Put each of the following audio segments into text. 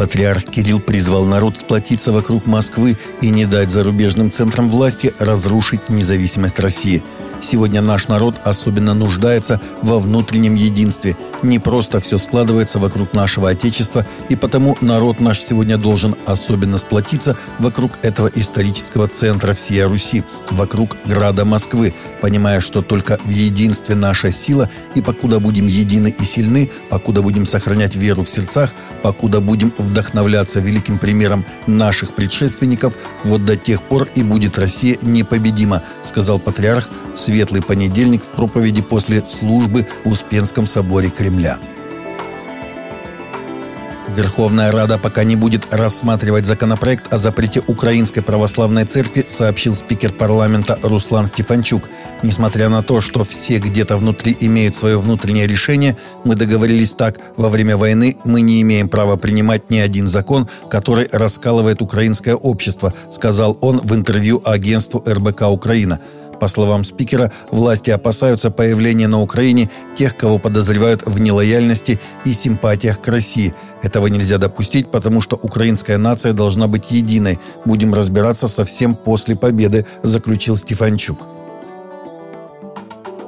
Патриарх Кирилл призвал народ сплотиться вокруг Москвы и не дать зарубежным центрам власти разрушить независимость России. Сегодня наш народ особенно нуждается во внутреннем единстве. Не просто все складывается вокруг нашего Отечества, и потому народ наш сегодня должен особенно сплотиться вокруг этого исторического центра всей Руси, вокруг града Москвы, понимая, что только в единстве наша сила, и покуда будем едины и сильны, покуда будем сохранять веру в сердцах, покуда будем вдохновляться великим примером наших предшественников, вот до тех пор и будет Россия непобедима, сказал патриарх в светлый понедельник в проповеди после службы в Успенском соборе Кремля. Верховная Рада пока не будет рассматривать законопроект о запрете Украинской Православной Церкви, сообщил спикер парламента Руслан Стефанчук. Несмотря на то, что все где-то внутри имеют свое внутреннее решение, мы договорились так, во время войны мы не имеем права принимать ни один закон, который раскалывает украинское общество, сказал он в интервью агентству РБК «Украина». По словам спикера, власти опасаются появления на Украине тех, кого подозревают в нелояльности и симпатиях к России. Этого нельзя допустить, потому что украинская нация должна быть единой. Будем разбираться совсем после победы, заключил Стефанчук.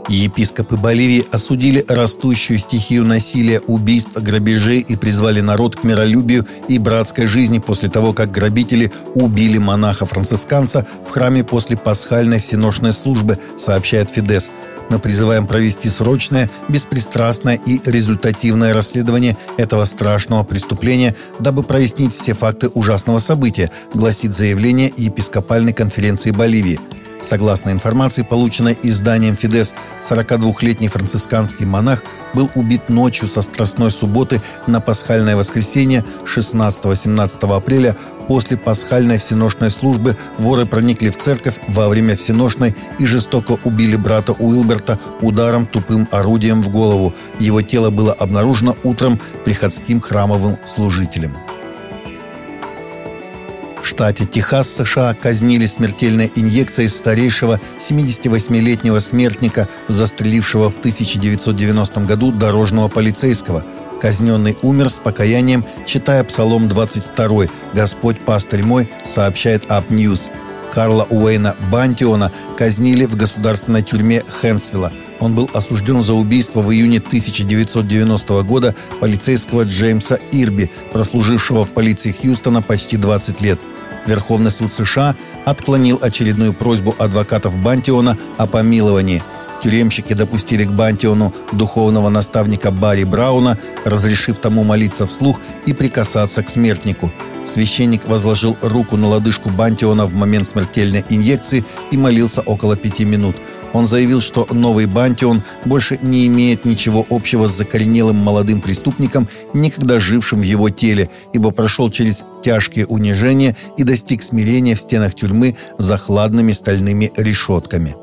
Епископы Боливии осудили растущую стихию насилия, убийств, грабежей и призвали народ к миролюбию и братской жизни после того, как грабители убили монаха-францисканца в храме после пасхальной всеношной службы, сообщает Фидес. Мы призываем провести срочное, беспристрастное и результативное расследование этого страшного преступления, дабы прояснить все факты ужасного события, гласит заявление епископальной конференции Боливии – Согласно информации, полученной изданием «Фидес», 42-летний францисканский монах был убит ночью со Страстной субботы на пасхальное воскресенье 16-17 апреля. После пасхальной всеношной службы воры проникли в церковь во время всеношной и жестоко убили брата Уилберта ударом тупым орудием в голову. Его тело было обнаружено утром приходским храмовым служителем. Штате Техас, США, казнили смертельной инъекцией старейшего 78-летнего смертника, застрелившего в 1990 году дорожного полицейского. Казненный умер с покаянием, читая Псалом 22 «Господь пастырь мой», сообщает Up News. Карла Уэйна Бантиона казнили в государственной тюрьме Хэнсвилла. Он был осужден за убийство в июне 1990 года полицейского Джеймса Ирби, прослужившего в полиции Хьюстона почти 20 лет – Верховный суд США отклонил очередную просьбу адвокатов Бантиона о помиловании. Тюремщики допустили к Бантиону духовного наставника Барри Брауна, разрешив тому молиться вслух и прикасаться к смертнику. Священник возложил руку на лодыжку Бантиона в момент смертельной инъекции и молился около пяти минут – он заявил, что новый Бантион больше не имеет ничего общего с закоренелым молодым преступником, никогда жившим в его теле, ибо прошел через тяжкие унижения и достиг смирения в стенах тюрьмы за хладными стальными решетками.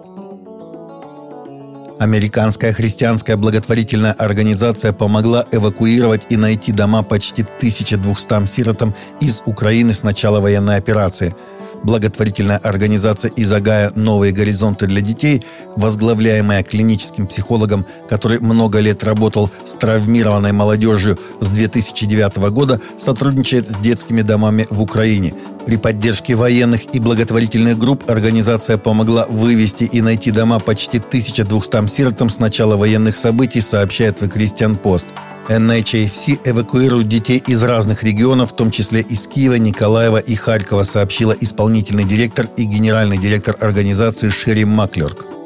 Американская христианская благотворительная организация помогла эвакуировать и найти дома почти 1200 сиротам из Украины с начала военной операции – благотворительная организация «Изагая. Новые горизонты для детей», возглавляемая клиническим психологом, который много лет работал с травмированной молодежью с 2009 года, сотрудничает с детскими домами в Украине. При поддержке военных и благотворительных групп организация помогла вывести и найти дома почти 1200 сиротам с начала военных событий, сообщает The Christian Post. NHFC эвакуирует детей из разных регионов, в том числе из Киева, Николаева и Харькова, сообщила исполнительный директор и генеральный директор организации Шерри Маклерк.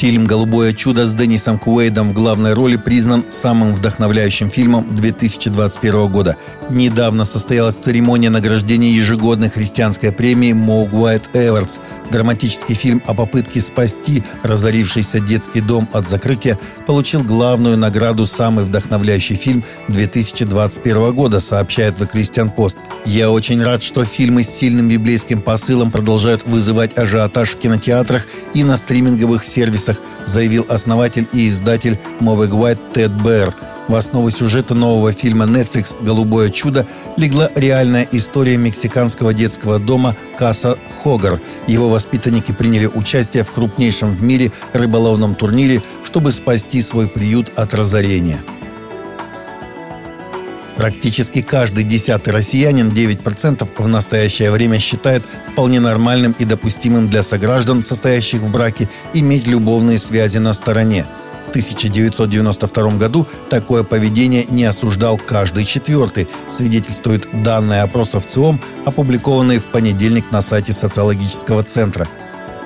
Фильм «Голубое чудо» с Деннисом Куэйдом в главной роли признан самым вдохновляющим фильмом 2021 года. Недавно состоялась церемония награждения ежегодной христианской премии «Моуг Уайт Эвертс». Драматический фильм о попытке спасти разорившийся детский дом от закрытия получил главную награду «Самый вдохновляющий фильм 2021 года», сообщает The Christian Post. «Я очень рад, что фильмы с сильным библейским посылом продолжают вызывать ажиотаж в кинотеатрах и на стриминговых сервисах комиксах, заявил основатель и издатель Moving White Тед Бэр. В основу сюжета нового фильма Netflix «Голубое чудо» легла реальная история мексиканского детского дома Каса Хогар. Его воспитанники приняли участие в крупнейшем в мире рыболовном турнире, чтобы спасти свой приют от разорения. Практически каждый десятый россиянин, 9%, в настоящее время считает вполне нормальным и допустимым для сограждан, состоящих в браке, иметь любовные связи на стороне. В 1992 году такое поведение не осуждал каждый четвертый, свидетельствуют данные опроса в ЦИОМ, опубликованные в понедельник на сайте социологического центра –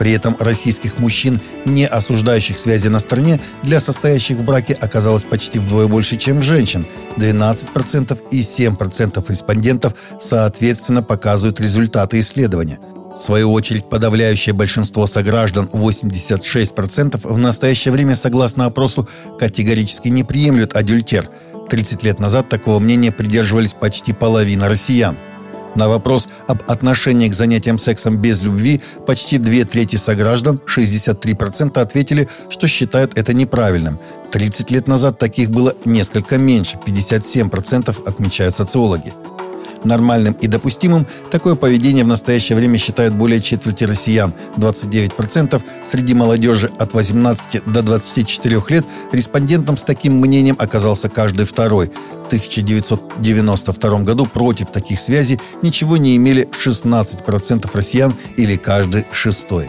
при этом российских мужчин, не осуждающих связи на стороне, для состоящих в браке оказалось почти вдвое больше, чем женщин. 12% и 7% респондентов соответственно показывают результаты исследования. В свою очередь, подавляющее большинство сограждан, 86%, в настоящее время, согласно опросу, категорически не приемлют адюльтер. 30 лет назад такого мнения придерживались почти половина россиян – на вопрос об отношении к занятиям сексом без любви почти две трети сограждан, 63% ответили, что считают это неправильным. 30 лет назад таких было несколько меньше, 57% отмечают социологи. Нормальным и допустимым такое поведение в настоящее время считают более четверти россиян, 29%. Среди молодежи от 18 до 24 лет респондентом с таким мнением оказался каждый второй. В 1992 году против таких связей ничего не имели 16% россиян или каждый шестой.